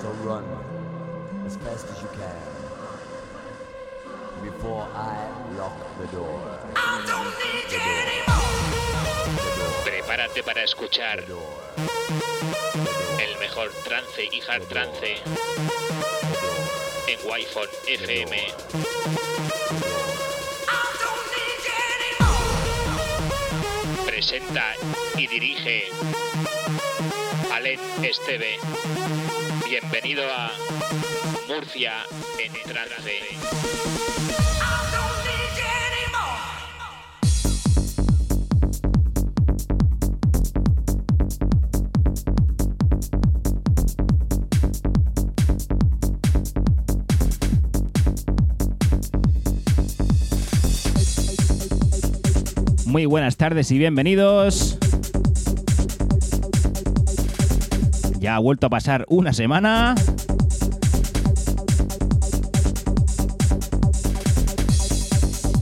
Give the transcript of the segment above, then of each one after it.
So run as fast as you can before I lock the door. Prepárate para escuchar el mejor trance y hard trance en Wi-Fi FM. Presenta y dirige Alen Esteve. Bienvenido a Murcia en trance. Muy buenas tardes y bienvenidos. Ha vuelto a pasar una semana.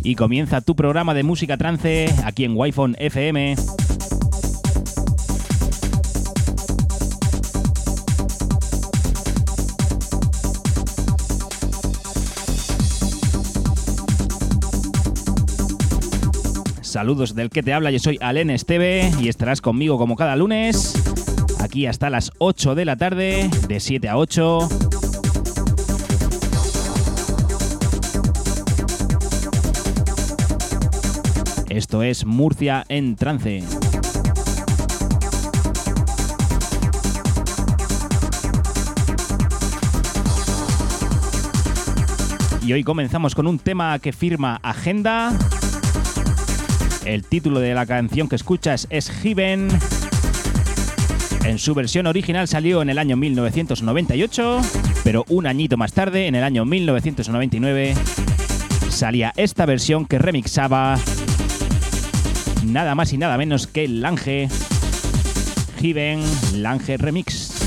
Y comienza tu programa de música trance aquí en Wi-Fi FM. Saludos del que te habla, yo soy Alen Esteve y estarás conmigo como cada lunes, aquí hasta las 8 de la tarde, de 7 a 8. Esto es Murcia en trance. Y hoy comenzamos con un tema que firma Agenda el título de la canción que escuchas es Heaven. En su versión original salió en el año 1998, pero un añito más tarde, en el año 1999, salía esta versión que remixaba nada más y nada menos que Lange. Heaven Lange Remix.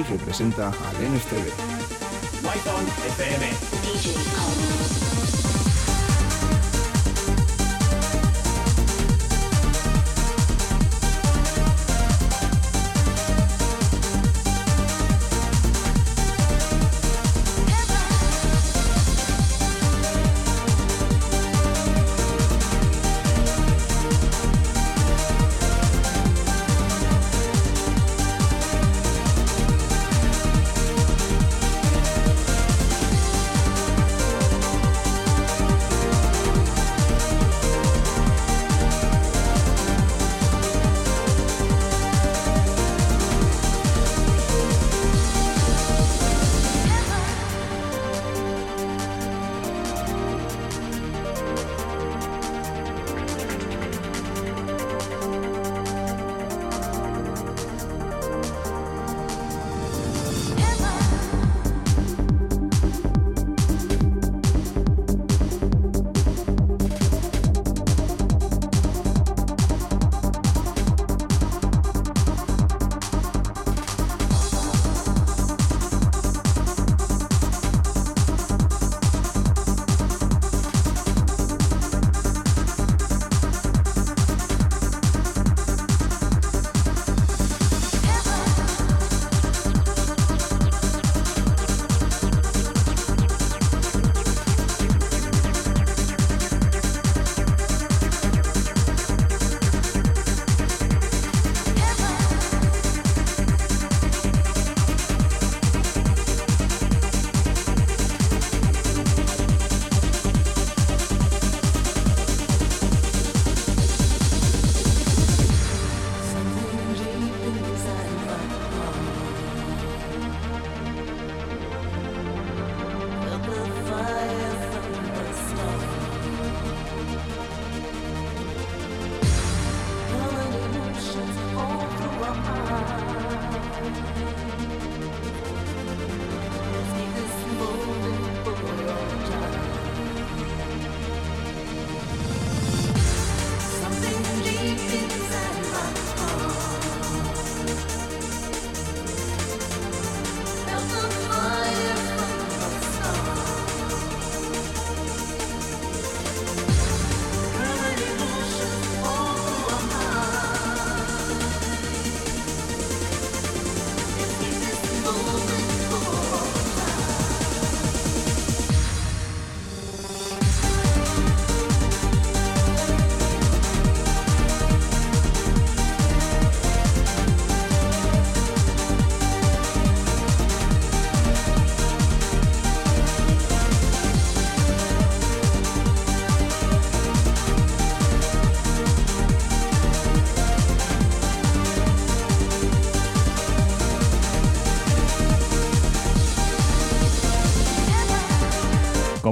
Presenta al NSTV.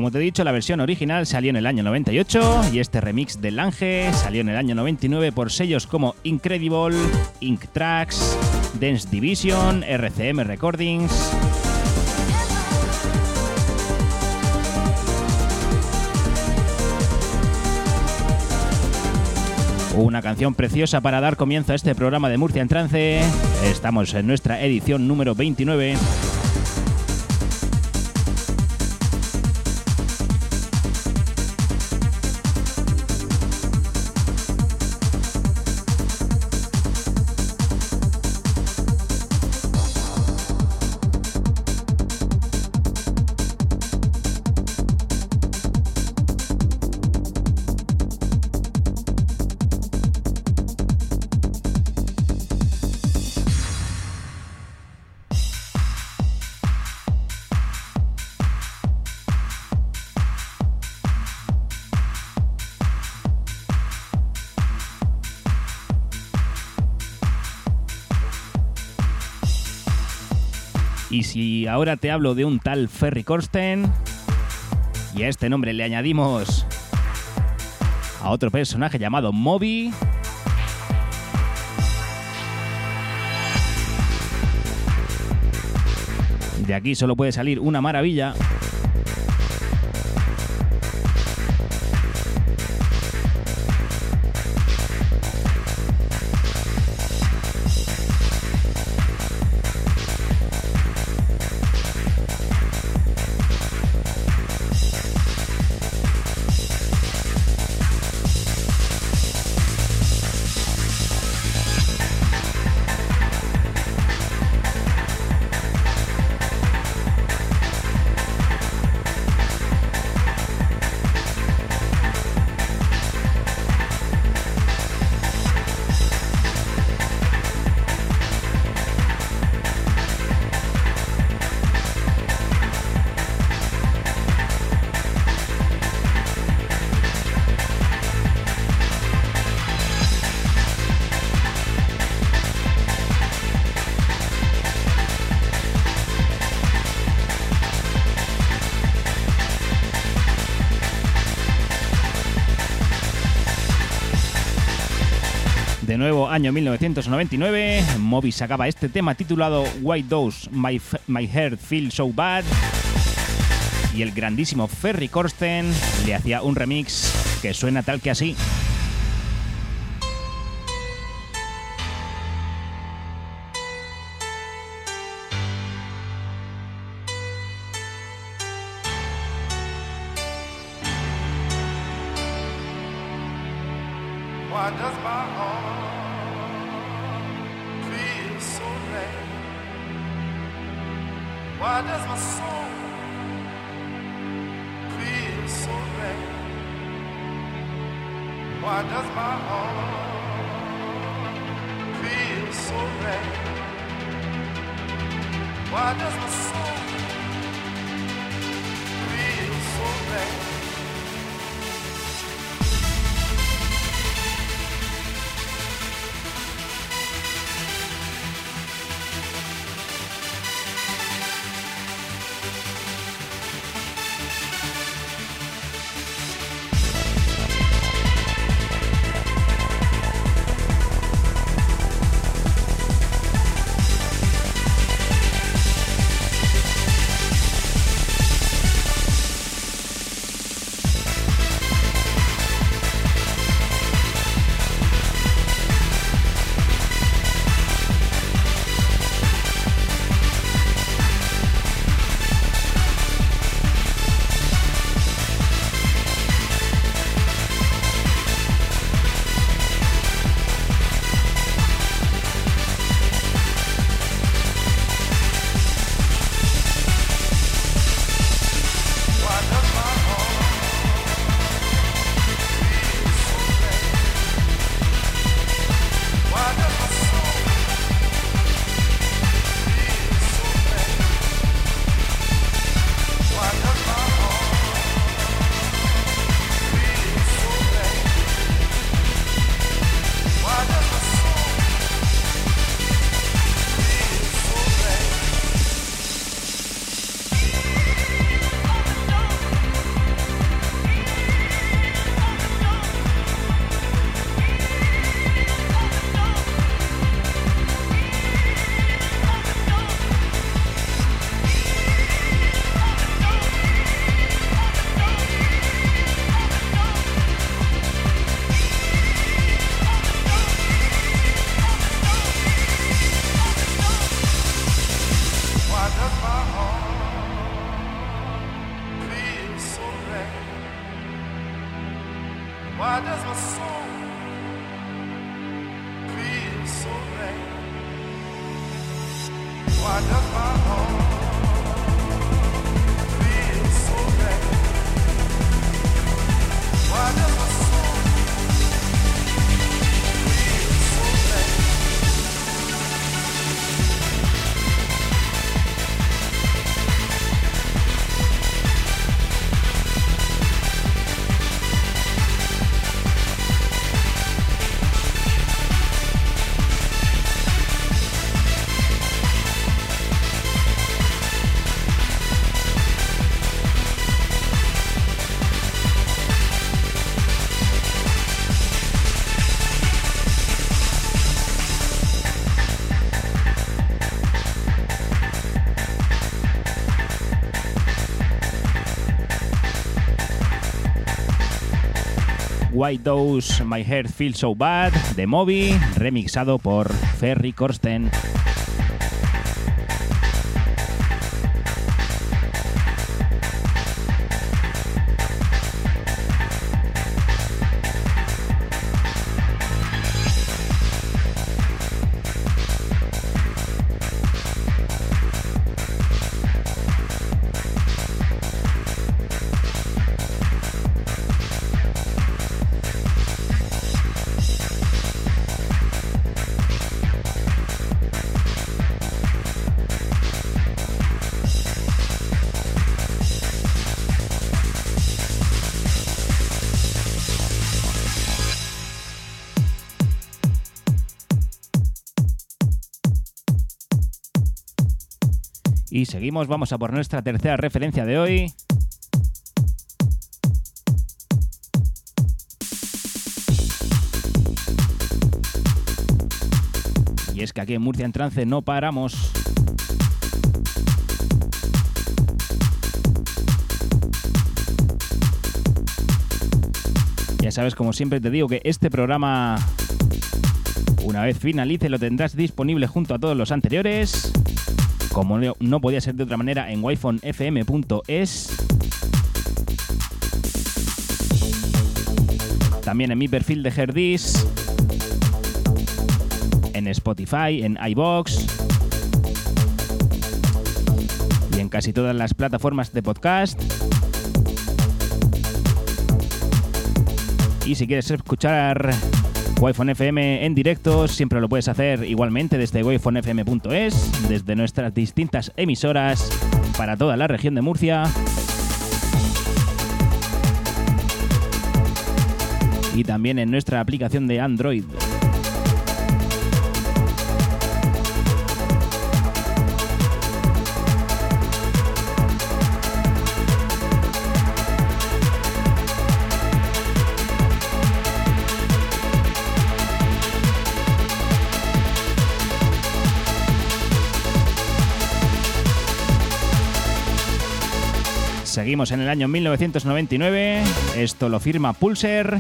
Como te he dicho, la versión original salió en el año 98 y este remix de Lange salió en el año 99 por sellos como Incredible, Ink Tracks, Dance Division, RCM Recordings. Una canción preciosa para dar comienzo a este programa de Murcia en Trance. Estamos en nuestra edición número 29. Ahora te hablo de un tal Ferry Corsten, y a este nombre le añadimos a otro personaje llamado Moby, de aquí solo puede salir una maravilla. Nuevo, año 1999, Moby sacaba este tema titulado Why Does My, My Heart Feel So Bad? Y el grandísimo Ferry Corsten le hacía un remix que suena tal que así. Why Does My Heart Feel So Bad de Moby, remixado por Ferry Corsten. Y seguimos, vamos a por nuestra tercera referencia de hoy. Y es que aquí en Murcia en trance no paramos. Ya sabes, como siempre te digo, que este programa, una vez finalice, lo tendrás disponible junto a todos los anteriores como no, podía ser de otra manera, en wifonfm.es. También en mi perfil de Herdis, en Spotify, en iBox y en casi todas las plataformas de podcast. Y si quieres escuchar Wi-Fi FM en directo, siempre lo puedes hacer igualmente desde wifonfm.es, desde nuestras distintas emisoras para toda la región de Murcia. Y también en nuestra aplicación de Android. Seguimos en el año 1999. Esto lo firma Pulser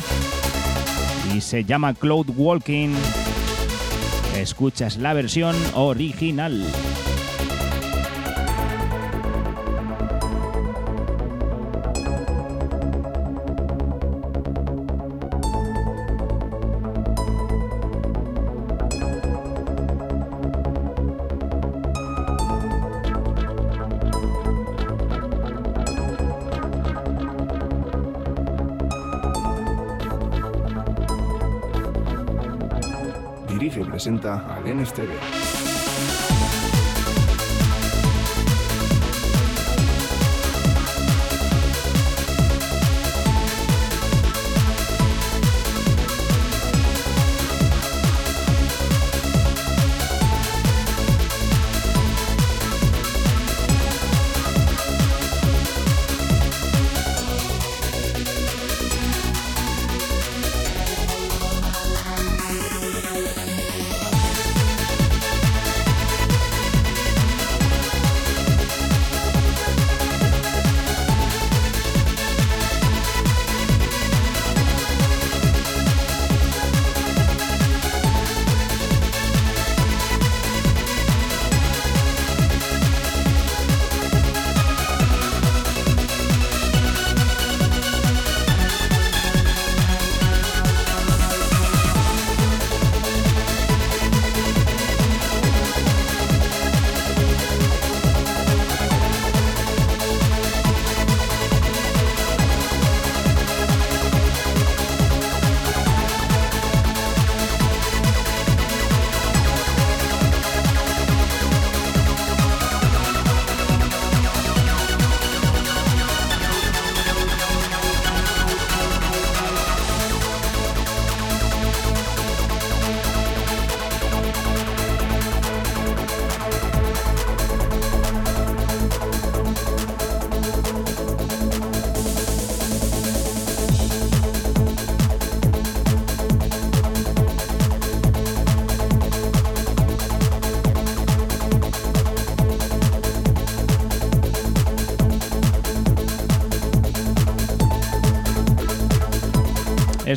y se llama Cloud Walking. Escuchas la versión original. Presenta al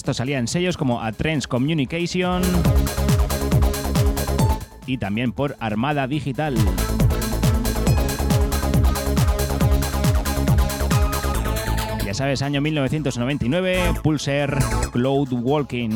Esto salía en sellos como A Trends Communication y también por Armada Digital. Ya sabes, año 1999, Pulsar Cloud Walking.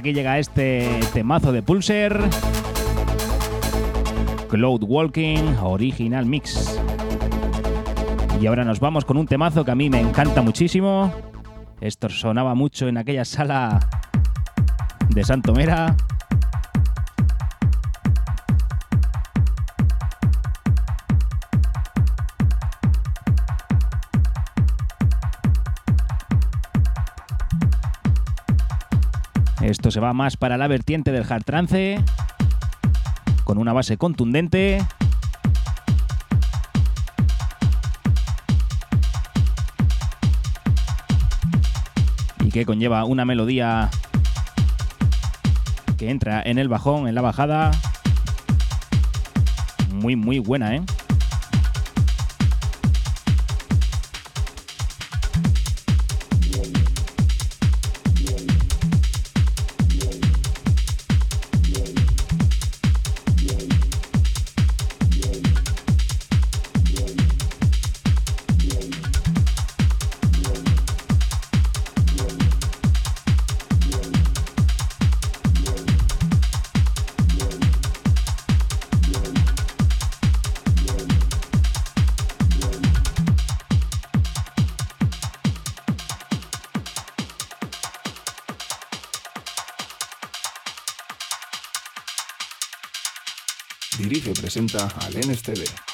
Aquí llega este temazo de Pulser. Cloud Walking Original Mix. Y ahora nos vamos con un temazo que a mí me encanta muchísimo. Esto sonaba mucho en aquella sala de Santomera. Se va más para la vertiente del hard trance, con una base contundente. Y que conlleva una melodía que entra en el bajón, en la bajada. Muy, muy buena, ¿eh? Presenta al NSTV.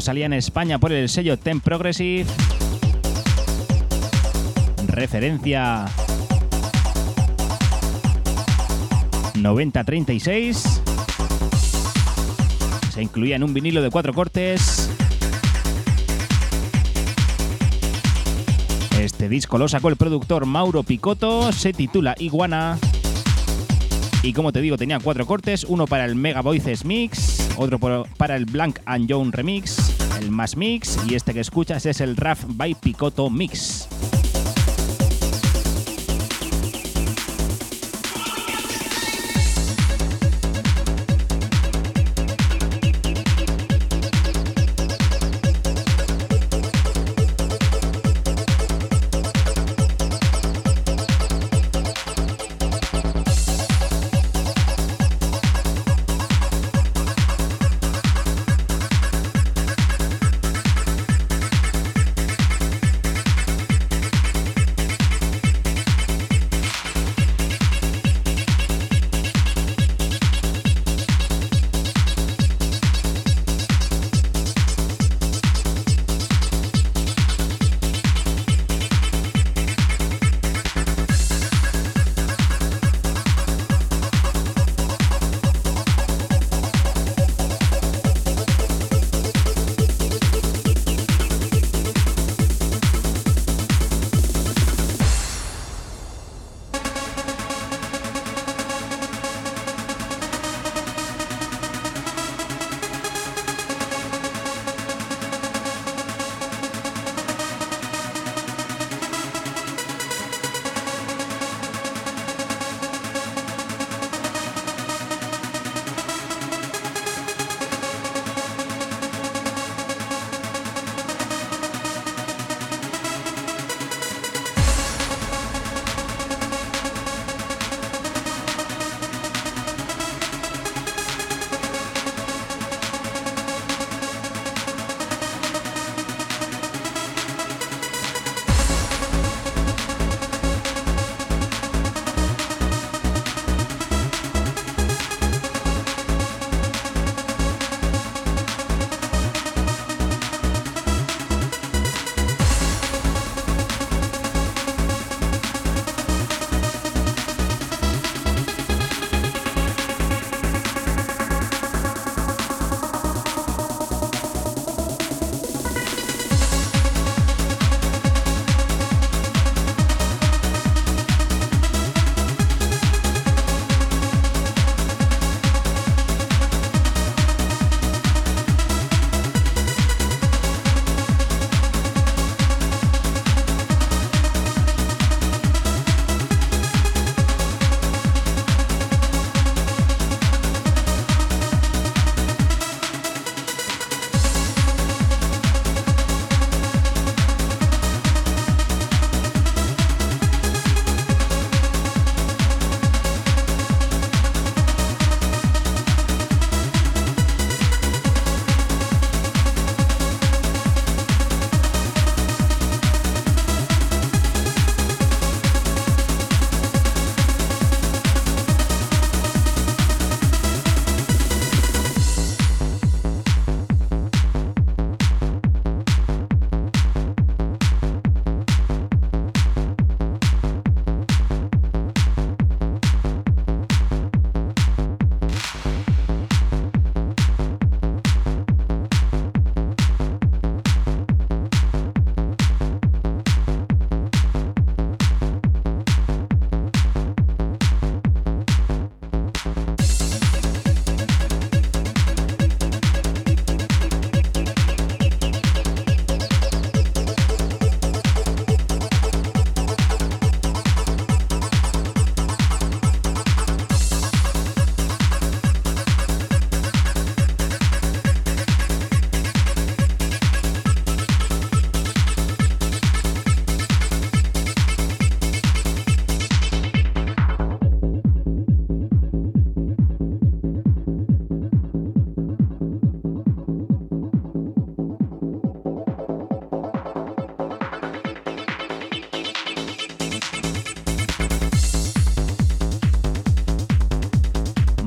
Salía en España por el sello Ten Progressive. Referencia 9036. Se incluía en un vinilo de cuatro cortes. Este disco lo sacó el productor Mauro Picotto, se titula Iguana. Y como te digo, tenía cuatro cortes, uno para el Mega Voices Mix, otro para el Blank and Joan Remix, el Más Mix y este que escuchas es el Raf by Picotto Mix.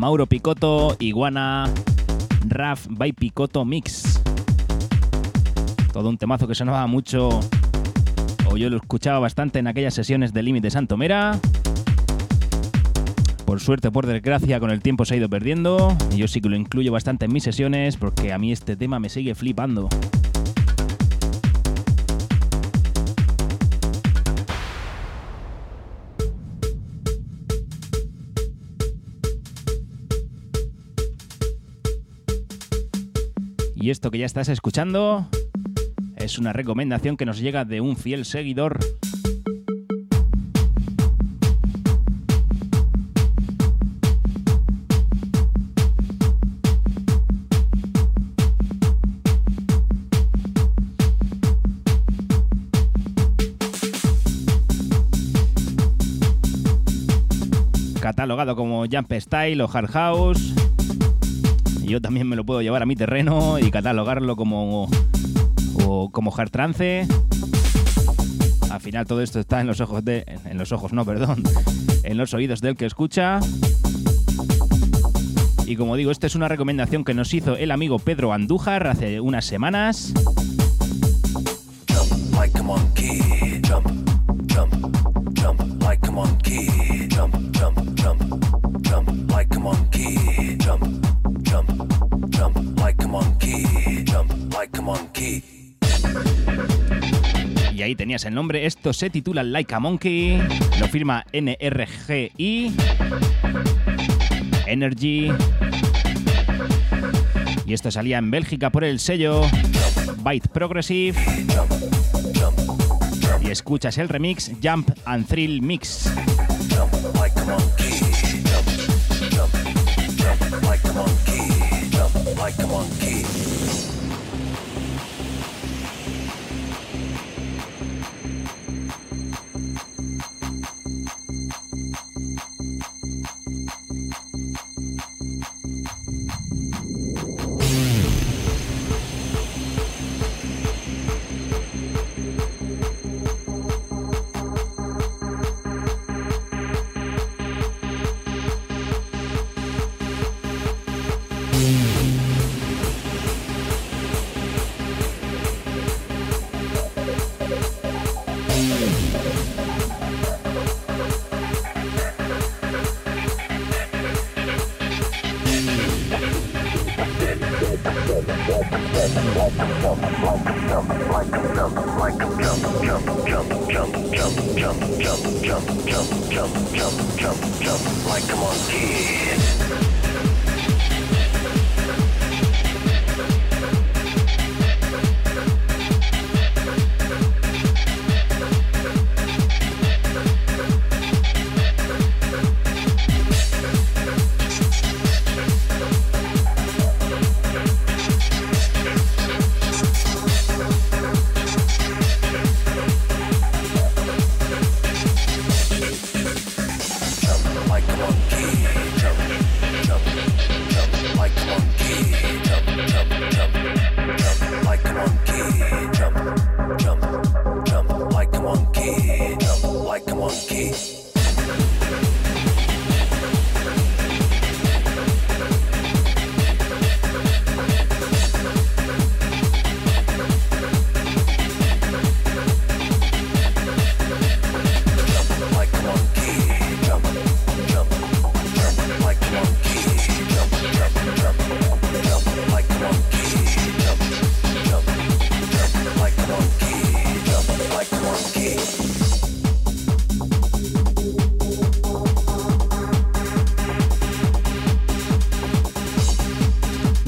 Mauro Picotto, Iguana, Raf by Picotto Mix. Todo un temazo que sonaba mucho, o yo lo escuchaba bastante en aquellas sesiones de Límite Santomera. Por suerte, por desgracia, con el tiempo se ha ido perdiendo. Yo sí que lo incluyo bastante en mis sesiones porque a mí este tema me sigue flipando. Esto que ya estás escuchando es una recomendación que nos llega de un fiel seguidor. catalogado como Jump Style o Hard House. Yo también me lo puedo llevar a mi terreno y catalogarlo como, o como Hard Trance. Al final todo esto está en los ojos de. En los ojos, no, perdón. En los oídos del que escucha. Y como digo, esta es una recomendación que nos hizo el amigo Pedro Andújar hace unas semanas. Jump jump, jump like a monkey, jump, jump, jump, jump like a monkey, jump, jump, jump like a monkey, jump like a monkey. Y ahí tenías el nombre. Esto se titula Like a Monkey. Lo firma NRGI. Energy. Y esto salía en Bélgica por el sello Byte Progressive. Y escuchas el remix Jump and Thrill Mix. Jump like a monkey,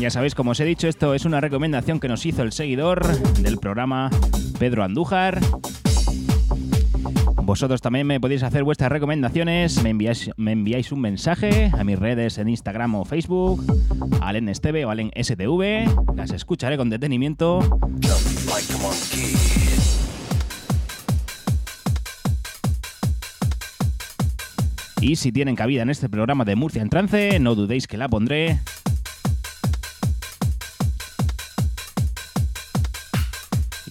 Ya sabéis, como os he dicho, esto es una recomendación que nos hizo el seguidor del programa Pedro Andújar. Vosotros también me podéis hacer vuestras recomendaciones, me enviáis, un mensaje a mis redes en Instagram o Facebook, Alen Esteve o Alen STV, las escucharé con detenimiento a y si tienen cabida en este programa de Murcia en trance, no dudéis que la pondré.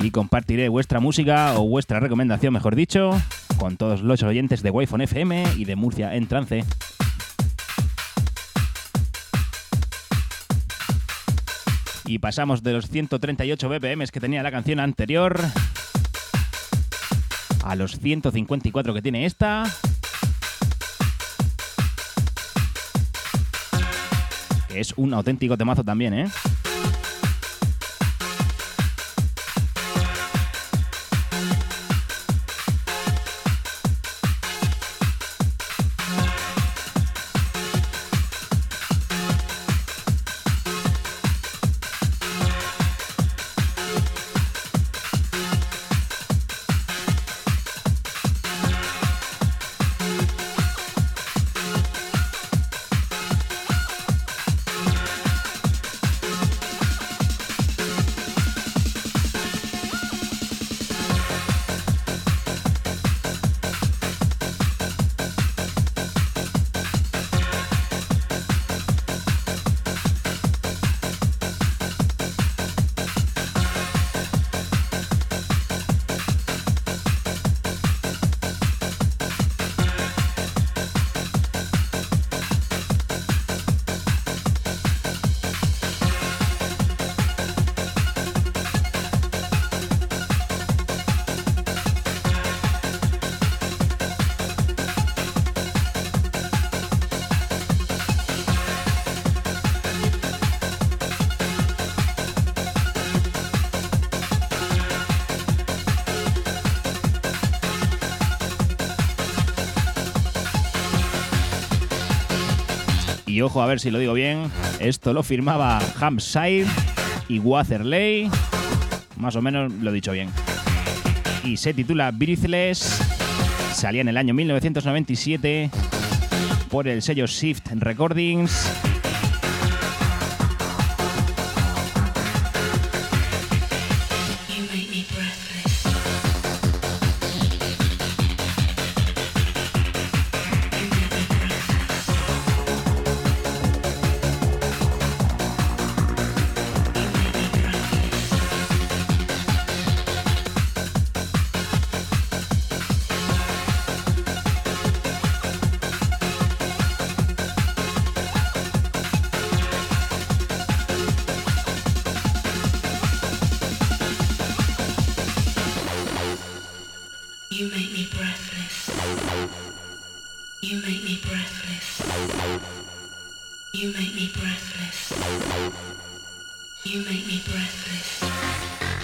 Y compartiré vuestra música o vuestra recomendación, mejor dicho, con todos los oyentes de Wi-Fi FM y de Murcia en trance. Y pasamos de los 138 BPM que tenía la canción anterior a los 154 que tiene esta. Es un auténtico temazo también, ¿eh? Y ojo a ver si lo digo bien, esto lo firmaba Hampshire y Watherley, más o menos lo he dicho bien. Y se titula Breathless, salía en el año 1997 por el sello Shift Recordings. You make me breathless. You make me breathless. You make me breathless.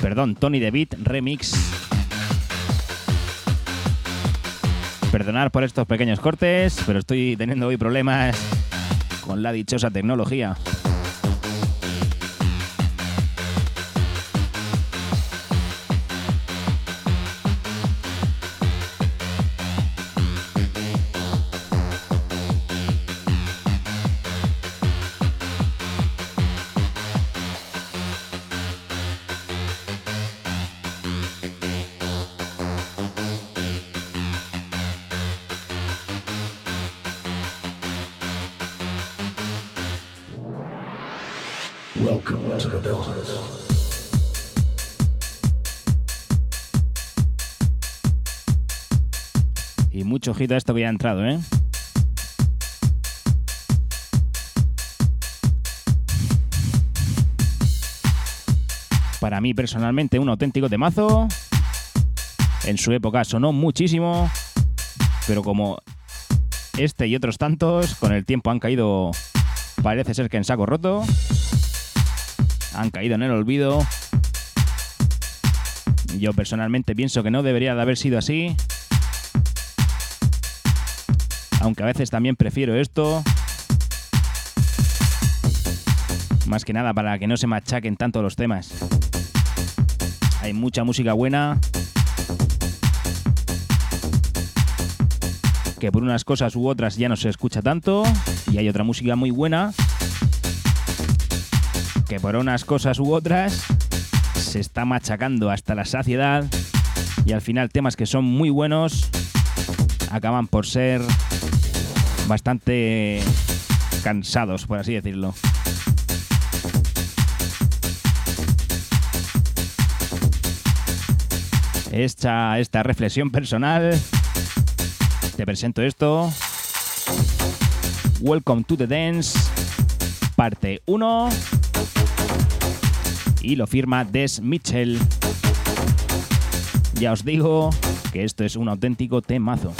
Perdón, Tony DeVit Remix. Perdonar por estos pequeños cortes, pero estoy teniendo hoy problemas con la dichosa tecnología. Mucho ojito a esto que ya ha entrado, ¿eh? Para mí personalmente un auténtico temazo. En su época sonó muchísimo, pero como este y otros tantos con el tiempo han caído, parece ser que en saco roto, han caído en el olvido. Yo personalmente pienso que no debería de haber sido así aunque a veces también prefiero esto. Más que nada para que no se machaquen tanto los temas. Hay mucha música buena. Que por unas cosas u otras ya no se escucha tanto. Y hay otra música muy buena. Que por unas cosas u otras se está machacando hasta la saciedad. Y al final temas que son muy buenos acaban por ser bastante cansados, por así decirlo. Hecha esta reflexión personal, te presento esto. Welcome to the Dance, parte 1. Y lo firma Des Mitchell. Ya os digo que esto es un auténtico temazo.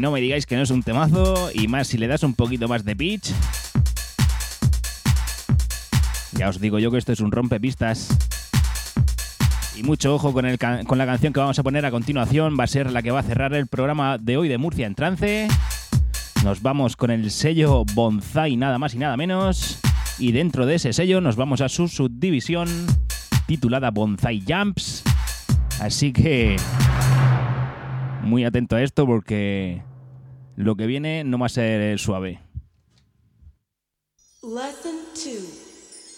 No me digáis que no es un temazo, y más si le das un poquito más de pitch. Ya os digo yo que esto es un rompepistas. Y mucho ojo con, el con la canción que vamos a poner a continuación. Va a ser la que va a cerrar el programa de hoy de Murcia en trance. Nos vamos con el sello Bonsai, nada más y nada menos. Y dentro de ese sello nos vamos a su subdivisión titulada Bonsai Jumps. Así que muy atento a esto porque lo que viene no va a ser suave. Lesson two.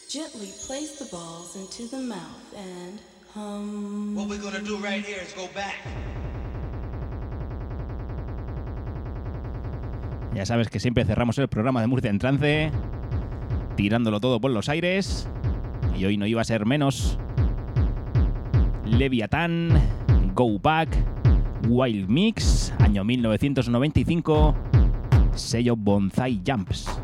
Gently place the balls into the mouth and hum. What we're gonna do right here is go back. Ya sabes que siempre cerramos el programa de Murcia en trance, tirándolo todo por los aires. Y hoy no iba a ser menos. Leviathan, Go Back, Wild Mix, año 1995, sello Bonsai Jumps.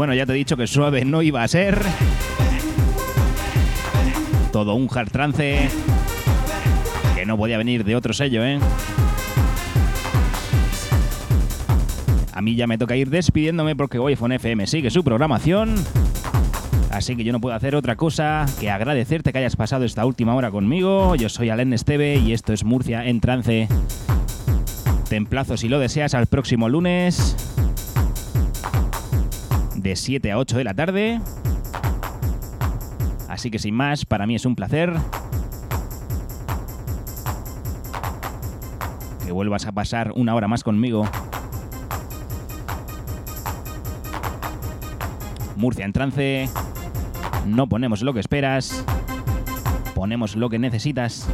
Bueno, ya te he dicho que suave no iba a ser. Todo un hard trance que no podía venir de otro sello, ¿eh? A mí ya me toca ir despidiéndome porque Wi-Fi FM sigue su programación. Así que yo no puedo hacer otra cosa que agradecerte que hayas pasado esta última hora conmigo. Yo soy Alen Esteve y esto es Murcia en trance. Te emplazo si lo deseas al próximo lunes de 7 a 8 de la tarde. Así que sin más, para mí es un placer que vuelvas a pasar una hora más conmigo. Murcia en trance. No ponemos lo que esperas, ponemos lo que necesitas.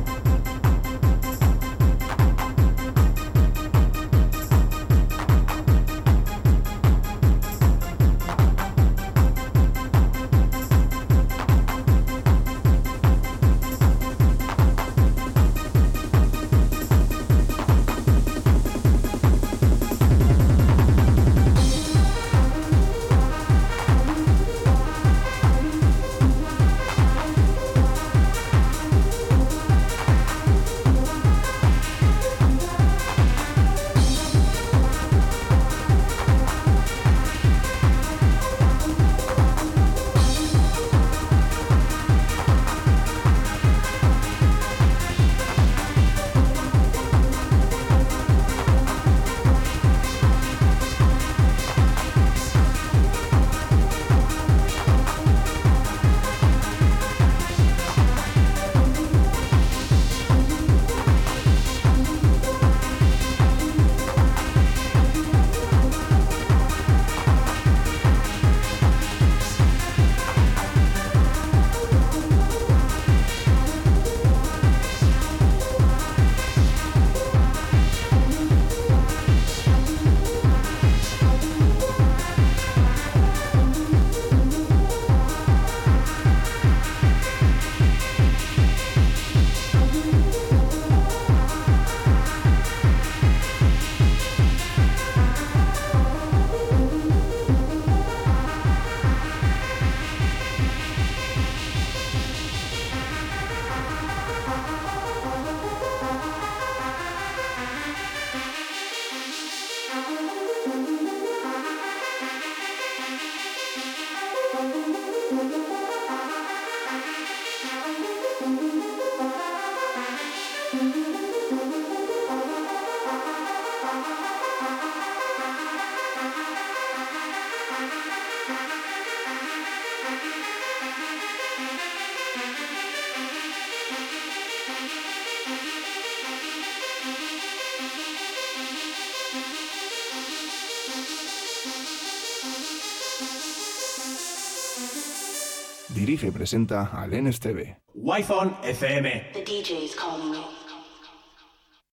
Dirige y presenta al NSTV. Wi-Fi FM. The DJ's calling you.